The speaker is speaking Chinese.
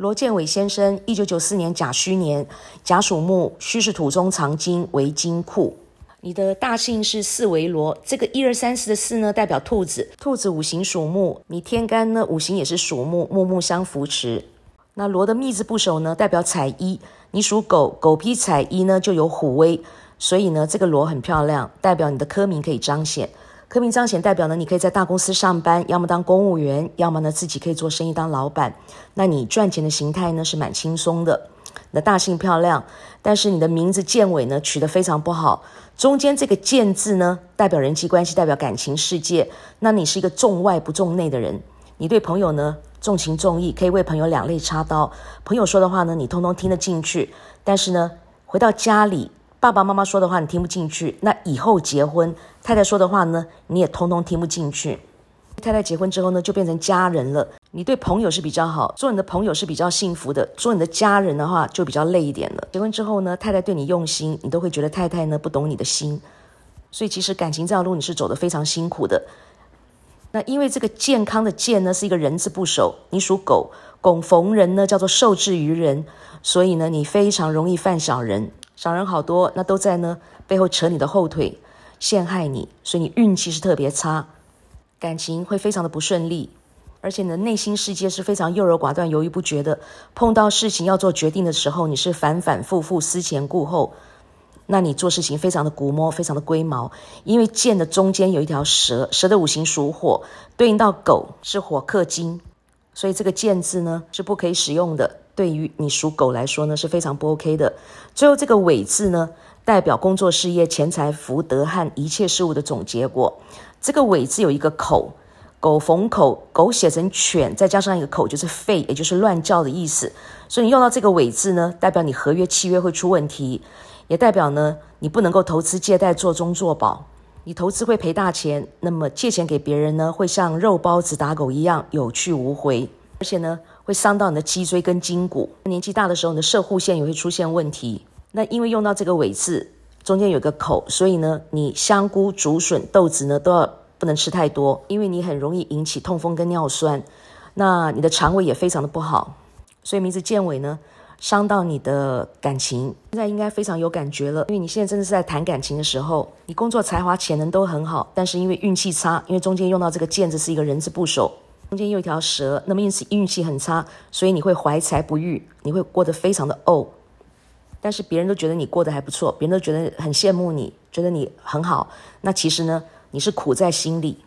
罗建伟先生，一九九四年甲戌年，甲属木，戌是土中藏金为金库。你的大姓是四维罗，这个一二三四的四呢，代表兔子，兔子五行属木，你天干呢五行也是属木，木木相扶持。那罗的密字部首呢，代表彩衣，你属狗，狗披彩衣呢就有虎威，所以呢这个罗很漂亮，代表你的科名可以彰显。科名彰显代表呢，你可以在大公司上班，要么当公务员，要么呢自己可以做生意当老板。那你赚钱的形态呢是蛮轻松的。你的大姓漂亮，但是你的名字建尾呢取得非常不好。中间这个建字呢代表人际关系，代表感情世界。那你是一个重外不重内的人，你对朋友呢重情重义，可以为朋友两肋插刀。朋友说的话呢你通通听得进去，但是呢回到家里。爸爸妈妈说的话你听不进去，那以后结婚，太太说的话呢，你也通通听不进去。太太结婚之后呢，就变成家人了。你对朋友是比较好，做你的朋友是比较幸福的，做你的家人的话就比较累一点了。结婚之后呢，太太对你用心，你都会觉得太太呢不懂你的心，所以其实感情这条路你是走得非常辛苦的。那因为这个健康的健呢是一个人字部首，你属狗，拱逢人呢叫做受制于人，所以呢你非常容易犯小人。小人好多，那都在呢背后扯你的后腿，陷害你，所以你运气是特别差，感情会非常的不顺利，而且你的内心世界是非常优柔寡断、犹豫不决的。碰到事情要做决定的时候，你是反反复复、思前顾后，那你做事情非常的古摸，非常的龟毛。因为剑的中间有一条蛇，蛇的五行属火，对应到狗是火克金，所以这个剑字呢是不可以使用的。对于你属狗来说呢，是非常不 OK 的。最后这个尾字呢，代表工作、事业、钱财、福德和一切事物的总结果。这个尾字有一个口，狗逢口，狗写成犬，再加上一个口，就是吠，也就是乱叫的意思。所以你用到这个尾字呢，代表你合约契约会出问题，也代表呢你不能够投资借贷做中做保，你投资会赔大钱。那么借钱给别人呢，会像肉包子打狗一样有去无回，而且呢。会伤到你的脊椎跟筋骨。年纪大的时候，你的射护线也会出现问题。那因为用到这个尾字，中间有个口，所以呢，你香菇、竹笋、豆子呢都要不能吃太多，因为你很容易引起痛风跟尿酸。那你的肠胃也非常的不好，所以名字建尾呢，伤到你的感情。现在应该非常有感觉了，因为你现在真的是在谈感情的时候，你工作才华潜能都很好，但是因为运气差，因为中间用到这个健字是一个人字部首。中间又一条蛇，那么因此运气很差，所以你会怀才不遇，你会过得非常的怄。但是别人都觉得你过得还不错，别人都觉得很羡慕你，觉得你很好。那其实呢，你是苦在心里。